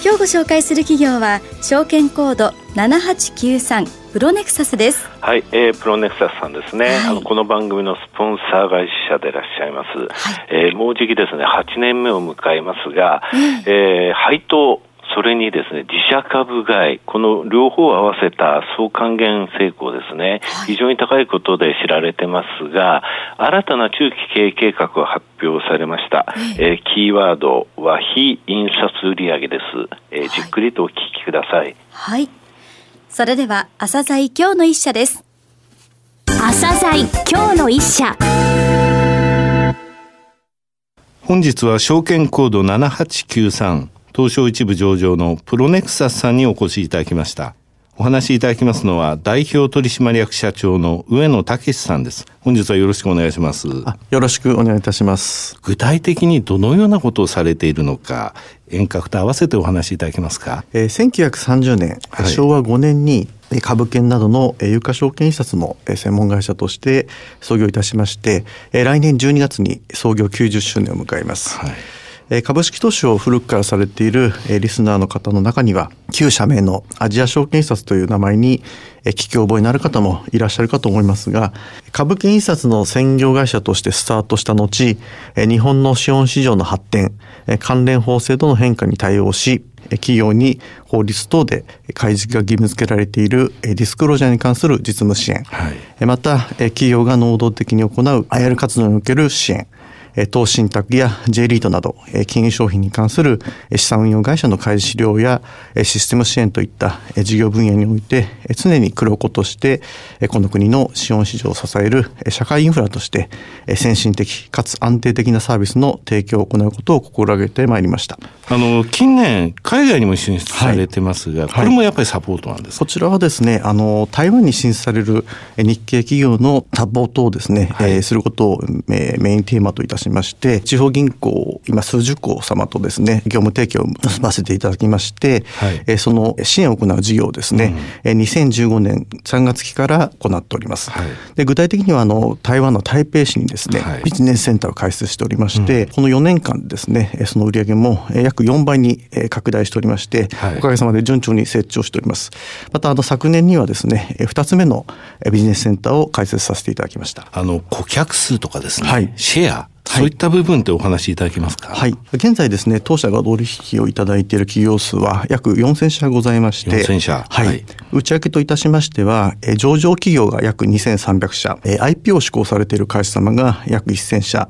今日ご紹介する企業は証券コード7893プロネクサスです。はい、えー、プロネクサスさんですね、はい、あのこの番組のスポンサー会社でいらっしゃいます、はい、えー、もうじきですね8年目を迎えますが、うん、えー、配当それにですね、自社株買い、この両方を合わせた総還元成功ですね、はい、非常に高いことで知られてますが、新たな中期経営計画が発表されました。えー、キーワードは非印刷売上です。えー、じっくりとお聞きください。はい。それでは、朝鮮今日の一社です。朝鮮今日の一社。本日は証券コード7893東証一部上場のプロネクサスさんにお越しいただきました。お話しいただきますのは、代表取締役社長の上野武さんです。本日はよろしくお願いします。よろしくお願いいたします。具体的にどのようなことをされているのか、遠隔と合わせてお話しいただけますか？えー、1930年、はい、昭和5年に株券などの有価証券印刷の専門会社として創業いたしまして、来年12月に創業90周年を迎えます。はい株式投資を古くからされているリスナーの方の中には、旧社名のアジア証券印刷という名前に聞き覚えになる方もいらっしゃるかと思いますが、株券印刷の専業会社としてスタートした後、日本の資本市場の発展、関連法制度の変化に対応し、企業に法律等で開示が義務付けられているディスクロージャーに関する実務支援、はい、また企業が能動的に行う IR 活動における支援、投資信託や J リートなど、金融商品に関する資産運用会社の開示資料やシステム支援といった事業分野において常に黒子としてこの国の資本市場を支える社会インフラとして先進的かつ安定的なサービスの提供を行うことを心がけてまいりました。あの近年海外にも進出されてますが、はい、これもやっぱりサポートなんです、こちらはですねあの台湾に進出される日系企業のサポートをですね、はい、えー、することをメインテーマといたしまして、地方銀行、今数十行様とですね、業務提供を結ばせていただきまして、はい、えその支援を行う事業をですね、うん、2015年3月期から行っております。はい、で具体的にはあの台湾の台北市にですね、はい、ビジネスセンターを開設しておりまして、うん、この4年間でですね、その売上も約4倍に拡大しておりまして、おかげさまで順調に成長しております。またあの昨年にはですね、2つ目のビジネスセンターを開設させていただきました。あの顧客数とかですね、はい、シェアそういった部分ってお話しいただけますか？はい。現在ですね、当社が取引をいただいている企業数は約4000社ございまして、4000社。はい。はい、内訳といたしましては、上場企業が約2300社、IP を施行されている会社様が約1000社、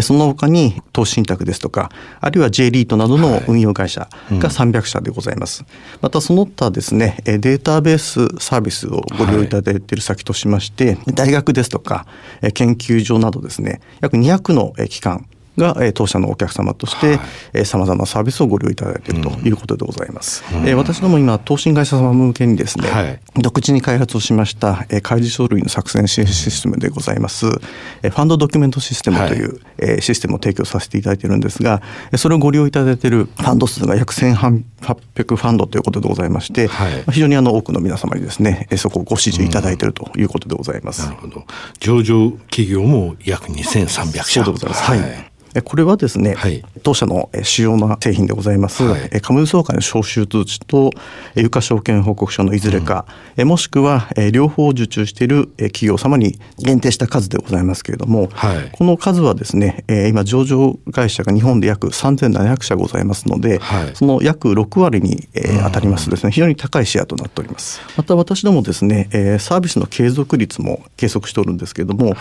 その他に投資信託ですとか、あるいは J リートなどの運用会社が300社でございます。はいうん、またその他ですね、データベースサービスをご利用いただいている先としまして、はい、大学ですとか、研究所などですね、約200の機関、が、え当社のお客様としてさまざまなサービスをご利用いただいているということでございます。うん、え私ども今投信会社様向けにですね、はい、独自に開発をしました、え開示書類の作成支援システムでございます、えファンドドキュメントシステムという、はい、えシステムを提供させていただいているんですがそれをご利用いただいているファンド数が約1800ファンドということでございまして、はい、非常にあの多くの皆様にですねそこをご支持いただいているということでございます。うん、なるほど。上場企業も約2300社。そうでございます。はいこれはですね、はい、当社の主要な製品でございます、はい、株主総会の招集通知と有価証券報告書のいずれか、うん、もしくは両方受注している企業様に限定した数でございますけれども、はい、この数はですね今上場会社が日本で約3700社ございますので、その約6割に当たりますですね。非常に高いシェアとなっております。また私どもですねサービスの継続率も計測しておるんですけれども、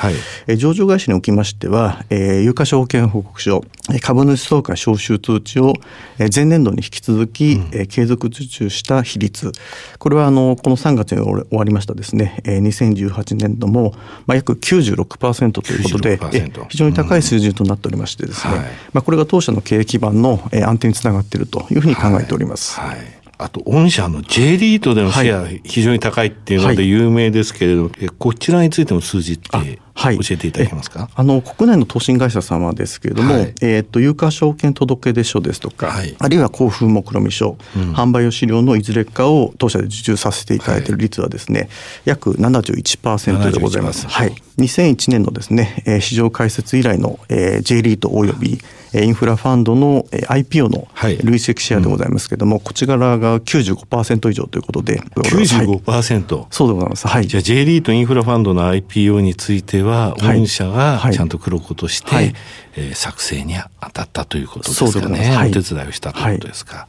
上場会社におきましては有価証券報報告書株主総会招集通知を前年度に引き続き、うん、継続受注した比率。これはあのこの3月に終わりましたですね。2018年度も、まあ、約96%ということで非常に高い水準となっておりましてですね、うん。はい、まあ、これが当社の経営基盤の安定につながっているというふうに考えております。はい。はいあと、御社の J リートでのシェア、非常に高いっていうので有名ですけれども、はい、こちらについての数字ってはい、教えていただけますか？あの国内の投信会社様ですけれども、はい、えーと、有価証券届出書ですとか、はい、あるいは交付目論見書、うん、販売用資料のいずれかを当社で受注させていただいている率はですね、はい、約71%でございます。はい、2001年のですね、えー、市場開設以来の、えー、J リートおよび、インフラファンドの IPO の累積シェアでございますけれども、はいうん、こちらが95%以上ということで。95%、はい、そうでございます。はい。じゃあ J リートインフラファンドの IPO については、御社がちゃんと黒子として、はい、えー、作成に当たったということですかね。はい、お手伝いをしたということですか。はい、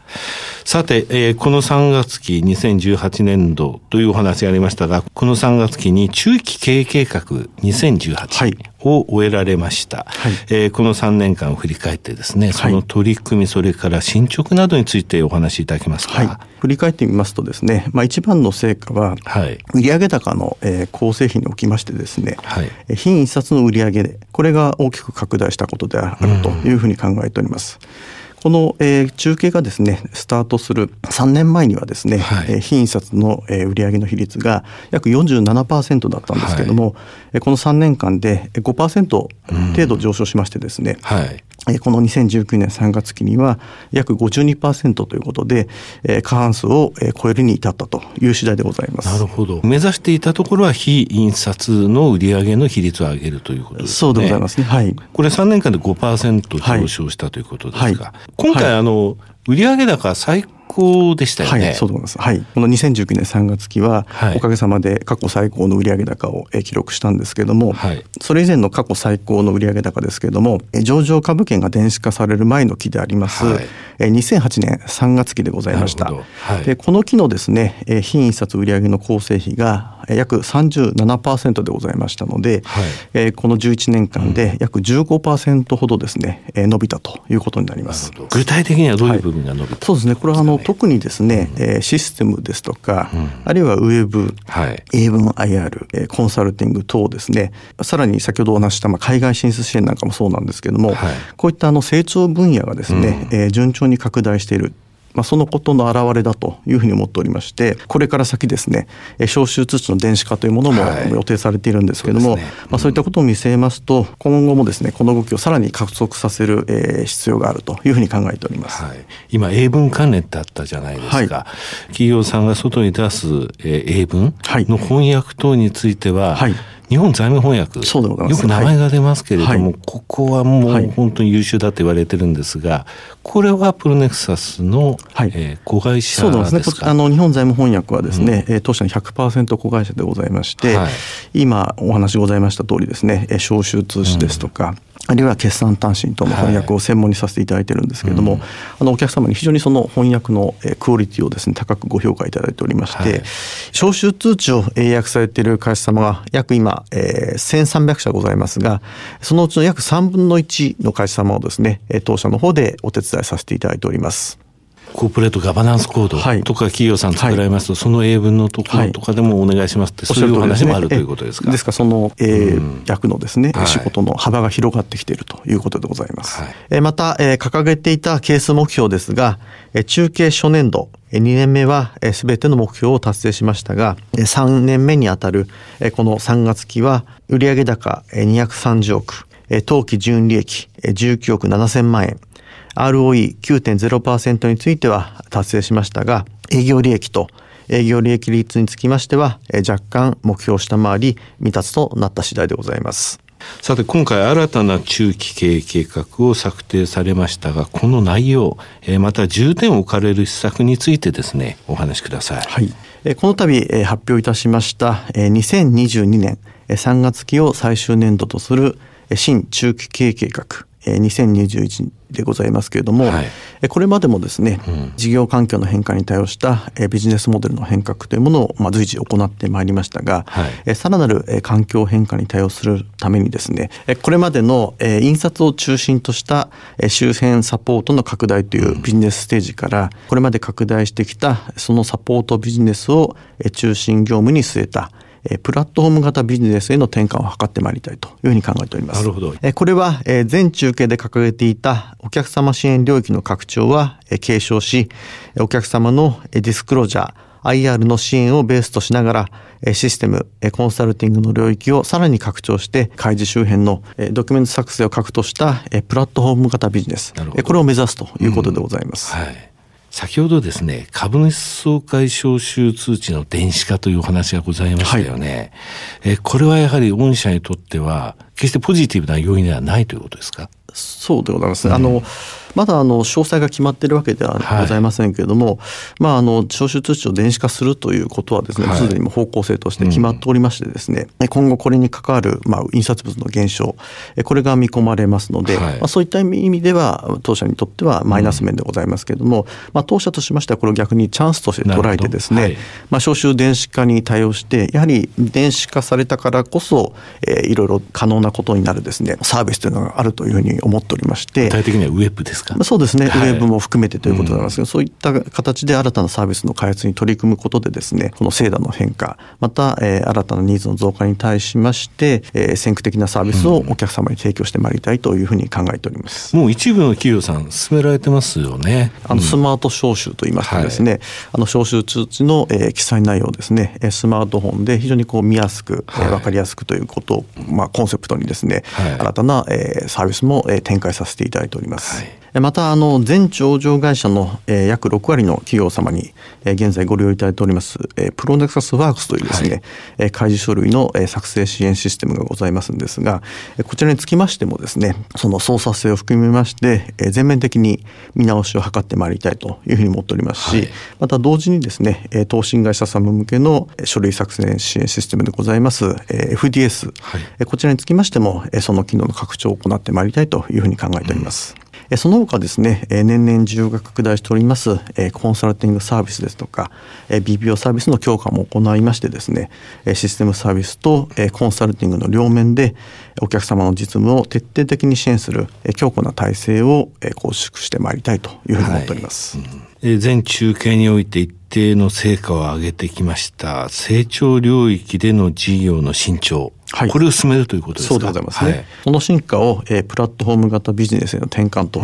さて、えー、この3月期2018年度というお話がありましたが、この3月期に中期経営計画2018を終えられました。はい、えー、この3年間を振り返ってですね、その取り組み、それから進捗などについてお話しいただけますか？はい、振り返ってみますとですね、まあ、一番の成果は、はい、売上高の、えー、構成比におきましてですね、はい、品一冊の売上で、これが大きく拡大したことであるというふうに考えております。この、えー、中継がですねスタートする3年前にはですね、はい、えー、非印刷の、えー、売上の比率が約47%だったんですけれども、はい、この3年間で5%程度上昇しましてですね、はい、この2019年3月期には約52%ということで、過半数を超えるに至ったという次第でございます。なるほど。目指していたところは非印刷の売上の比率を上げるということですね。そうでございますね。はい。これ3年間で5%上昇したということですが、はい、今回、あの、売上高最高でしたよね。はい、そうです。はい。この2019年3月期は、はい、おかげさまで過去最高の売上高を記録したんですけれども、はい、それ以前の過去最高の売上高ですけれども、上場株券が電子化される前の期であります、はい、2008年3月期でございました。はい、でこの期のですね、非印刷売上の構成比が約37%でございましたので、はい、この11年間で約15%ほどですね、伸びたということになります。具体的にはどういう部分が伸びた、はい、そうですね。これはあの特にですね、うん、システムですとか、うん、あるいはウェブ、はい、英文 IR、コンサルティング等ですね、さらに先ほどお話したまあ海外進出支援なんかもそうなんですけれども、はい、こういったあの成長分野がですね、うん、順調に拡大しているまあ、そのことの表れだというふうに思っておりましてこれから先ですね招集通知の電子化というものも予定されているんですけれども、はいそうねうん、まあ、そういったことを見据えますと今後もですねこの動きをさらに加速させる、えー、必要があるというふうに考えております、はい、今英文関連ってあったじゃないですか、はい、企業さんが外に出す、えー、英文の翻訳等については、はい日本財務翻訳そうよく名前が出ますけれども、はい、ここはもう本当に優秀だと言われてるんですが、これはプロネクサスの、はい。えー、子会社ですね。あの日本財務翻訳はですね、うん、当社の100%子会社でございまして、はい、今お話ございました通りですね招集通知ですとか、うんあるいは決算単身との翻訳を専門にさせていただいてるんですけれども、はいうん、あのお客様に非常にその翻訳のクオリティをですね高くご評価いただいておりまして、はい、招集通知を英訳されている会社様が約今、えー、1300社ございますがそのうちの約3分の1の会社様をですね当社の方でお手伝いさせていただいております。コーポレートガバナンスコードとか企業さん作られますと、はい、その英文のところとかでもお願いしますって、そういう話もあるということですか？ですからその、えー、役のですね、はい、仕事の幅が広がってきているということでございます。はい、えまた、えー、掲げていたケース目標ですが、え中継初年度、2年目はすべての目標を達成しましたが、3年目にあたるこの3月期は売上高230億、当期純利益19億7000万円、ROE9.0% については達成しましたが、営業利益と営業利益率につきましては、若干目標を下回り未達となった次第でございます。さて今回新たな中期経営計画を策定されましたがこの内容また重点を置かれる施策についてですねお話しください。はい、この度発表いたしました2022年3月期を最終年度とする新中期経営計画2021でございますけれども、はい、これまでもですね、うん、事業環境の変化に対応したビジネスモデルの変革というものを、まあ、随時行ってまいりましたが、はい、さらなる環境変化に対応するためにですねこれまでの印刷を中心とした周辺サポートの拡大というビジネスステージから、これまで拡大してきたそのサポートビジネスを中心業務に据えたえプラットフォーム型ビジネスへの転換を図ってまいりたいというふうに考えております。なるほど。えこれは、え全中継で掲げていたお客様支援領域の拡張は、え継承し、お客様のディスクロージャー、IR の支援をベースとしながら、システム、コンサルティングの領域をさらに拡張して、開示周辺のドキュメント作成を核としたプラットフォーム型ビジネス、これを目指すということでございます。うんはい先ほどですね、株主総会招集通知の電子化というお話がございましたよね。はい、えこれはやはり御社にとっては、決してポジティブな要因ではないということですか？そうでございますね。うん、あのまだあの詳細が決まっているわけではございませんけれども、はい、まあ、あの招集通知を電子化するということはですね、す、で、にも方向性として決まっておりましてですね、うん、今後これに関わる、まあ、印刷物の減少、これが見込まれますので、はい、まあ、そういった意味では、当社にとってはマイナス面でございますけれども、うん、まあ、当社としましては、これを逆にチャンスとして捉えてですね、はい、まあ、招集電子化に対応して、やはり電子化されたからこそ、えー、いろいろ可能なことになるですね、サービスというのがあるというふうに思っておりまして、具体的にはウェブですか？そうですね、ウェブも含めてということなんですが、うん、そういった形で新たなサービスの開発に取り組むことでですねこの制度の変化また、えー、新たなニーズの増加に対しまして、えー、先駆的なサービスをお客様に提供してまいりたいというふうに考えております、うん、もう一部の企業さん進められてますよね。あのスマート招集といいましてですね、はい、あの招集通知の、えー、記載内容ですねスマートフォンで非常にこう見やすく、はい、分かりやすくということを、まあ、コンセプトにですね、はい、新たな、えー、サービスも、えー、展開させていただいております、はいまたあの全上場会社の、えー、約6割の企業様に、えー、現在ご利用いただいております、えー、プロネクサスワークスというですね、はい、開示書類の、えー、作成支援システムがございますんですが、えー、こちらにつきましてもですねその操作性を含めまして、えー、全面的に見直しを図ってまいりたいというふうに思っておりますし、はい、また同時にですね、えー、投信会社様向けの書類作成支援システムでございます、えー、FDS、はい、えー、こちらにつきましても、えー、その機能の拡張を行ってまいりたいというふうに考えております。うんその他ですね、年々需要が拡大しております、コンサルティングサービスですとか、BPO サービスの強化も行いましてですね、システムサービスとコンサルティングの両面で、お客様の実務を徹底的に支援する強固な体制を構築してまいりたいというふうに思っております。はいうん、全中継において一定の成果を上げてきました成長領域での事業の伸長はい、これを進めるということですか？そうでございますね。はい、この進化を、えー、プラットフォーム型ビジネスへの転換と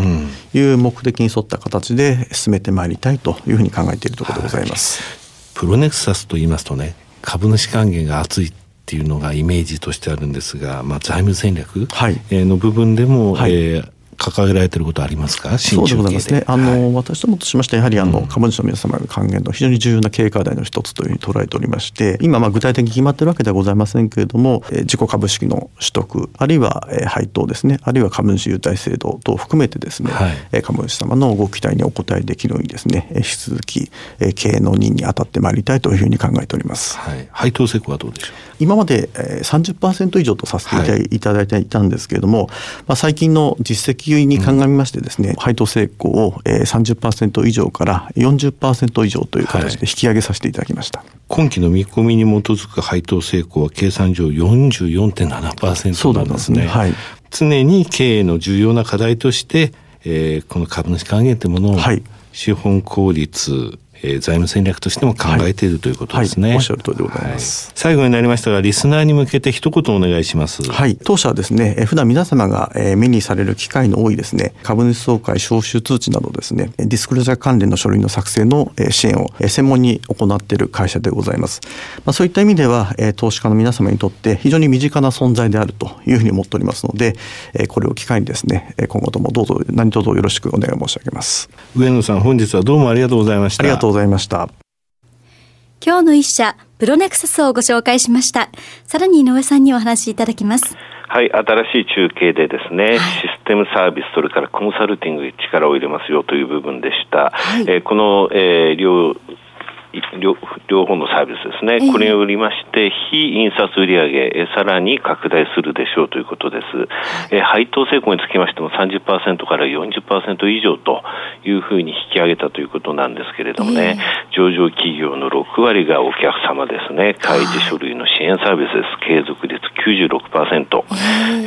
いう目的に沿った形で進めてまいりたいというふうに考えているところでございます。はい、プロネクサスと言いますとね、株主還元が厚いっていうのがイメージとしてあるんですが、まあ、財務戦略の部分でも、はい、えー掲げられていることありますか？そうでございますね。あの、はい、私どもとしましては、やはりあの、株主の皆様の還元の非常に重要な経営課題の一つというふうに捉えておりまして、今、まあ具体的に決まっているわけではございませんけれども、え自己株式の取得、あるいは、え配当ですね、あるいは株主優待制度等を含めてですね、はい、株主様のご期待にお応えできるようにですね、引き続き、え経営の任に当たってまいりたいというふうに考えております。はい、配当成功はどうでしょう？今まで、え30%以上とさせていただいていたんですけれども、まあ、最近の実績に鑑みましてですね、配当成功を30%以上から40%以上という形で引き上げさせていただきました。はい、今期の見込みに基づく配当成功は計算上44.7%なんですね。すね。はい、常に経営の重要な課題として、えー、この株主還元というものを、はい、資本効率えー、財務戦略としても考えているということですね。はいはい、おっしゃる通りでございます、はい、最後になりましたが、リスナーに向けて一言お願いします。はい。当社はですね、えー、普段皆様が、えー、目にされる機会の多いですね、株主総会招集通知などですね、ディスクロージャー関連の書類の作成の、えー、支援を、えー、専門に行っている会社でございます。まあ、そういった意味では、えー、投資家の皆様にとって非常に身近な存在であるというふうに思っておりますので、えー、これを機会にですね、今後ともどうぞ何卒よろしくお願い申し上げます。上野さん、本日はどうもありがとうございました。ありがとうございました。今日の一社、プロネクサスをご紹介しました。さらに井上さんにお話しいただきます。はい、新しい中継でですね、はい、システムサービス、それからコンサルティングに力を入れますよという部分でした。はい、えー、この、えー、両両両方のサービスですね、これによりまして、非印刷売上、さらに拡大するでしょうということです。え配当成功につきましても30%から40%以上というふうに引き上げたということなんですけれどもね、上場企業の6割がお客様ですね、開示書類の支援サービスです。継続率96%、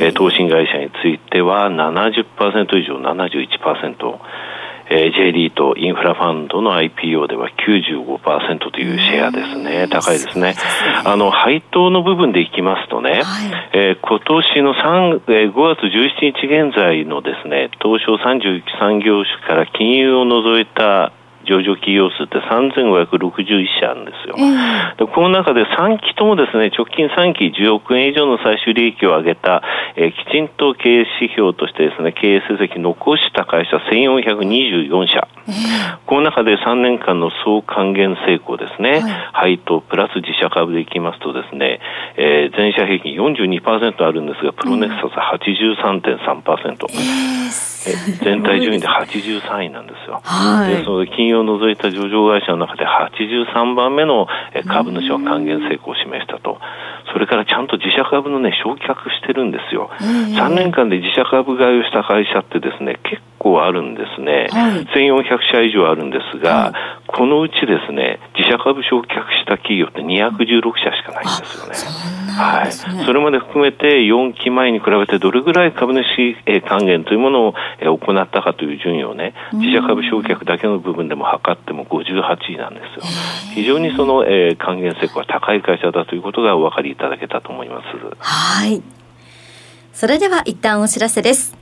え投信会社については70%以上71%、えー、J リートインフラファンドの IPO では95%というシェアですね、高いですね。あの、配当の部分でいきますとね、はい、えー、今年の3、えー、5月17日現在のですね、東証33業種から金融を除いた上場企業数って3561社あるんですよ、えー、でこの中で3期ともですね直近3期10億円以上の最終利益を上げた、えー、きちんと経営指標としてですね経営成績残した会社1424社、えー、この中で3年間の総還元成功ですね、はい、配当プラス自社株でいきますとですね、えー、全社平均42%あるんですがプロネクサス83.3%、えー全体順位で83位なんですよ。はい、でその金融を除いた上場会社の中で83番目の株主は還元成功を示したと。それからちゃんと自社株のね、焼却してるんですよ。3年間で自社株買いをした会社ってですね、結構あるんですね。はい、1400社以上あるんですが、はい、このうちですね、自社株焼却した企業って216社しかないんですよね。はい、それまで含めて4期前に比べてどれぐらい株主還元というものを行ったかという順位をね、自社株償却だけの部分でも測っても58位なんですよ。非常にその、えー、還元成功が高い会社だということがお分かりいただけたと思います。はい。それでは一旦お知らせです。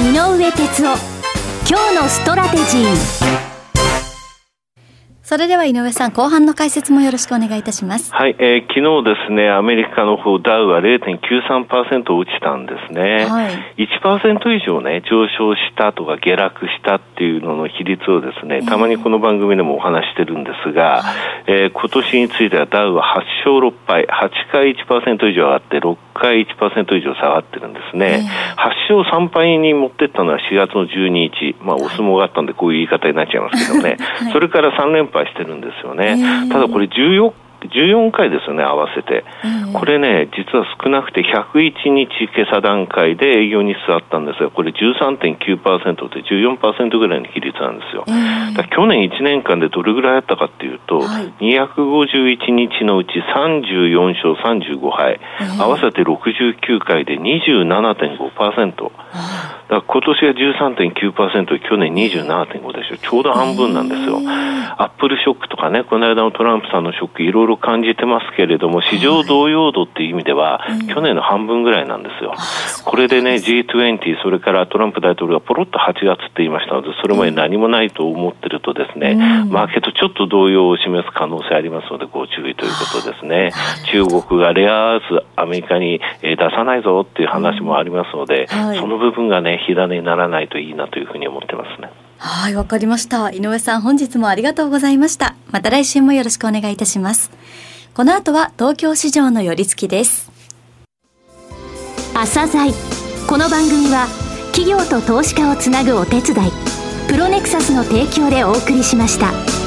井上哲夫今日のストラテジーそれでは井上さん、後半の解説もよろしくお願いいたします。はい、えー、昨日ですね、アメリカの方、ダウは0.93%落ちたんですね。はい、1%以上ね、上昇したとか下落したっていうのの比率をですね、たまにこの番組でもお話してるんですが、えー、えー、今年についてはダウは8勝6敗、8回1%以上上がって、6回1%以上下がってるんですね。8勝3敗に持ってったのは4月の12日、まあ、お相撲があったんでこういう言い方になっちゃいますけどね、はい、それから3連敗敗してるんですよね。ただこれ14 14回ですよね、合わせて。これね、実は少なくて101日今朝段階で営業日数あったんですが、これ13.9%で14%ぐらいの比率なんですよ。去年1年間でどれぐらいあったかっていうと、はい、251日のうち34勝35敗、合わせて69回で27.5%。だ今年が13.9%、去年27.5でしょ。ちょうど半分なんですよ。アップルショックとかね、この間のトランプさんのショック、いろいろ感じてますけれども、市場動揺度っていう意味では、去年の半分ぐらいなんですよ。これでね、G20、それからトランプ大統領がポロッと8月って言いましたので、それまで何もないと思ってるとですね、マーケットちょっと動揺を示す可能性ありますので、ご注意ということですね。中国がレアアース、アメリカに出さないぞっていう話もありますので、その部分がね、火種にならないといいなというふうに思ってますね。はい、わかりました。井上さん、本日もありがとうございました。また来週もよろしくお願いいたします。この後は東京市場の寄り付きです。朝鮮この番組は企業と投資家をつなぐお手伝い、プロネクサスの提供でお送りしました。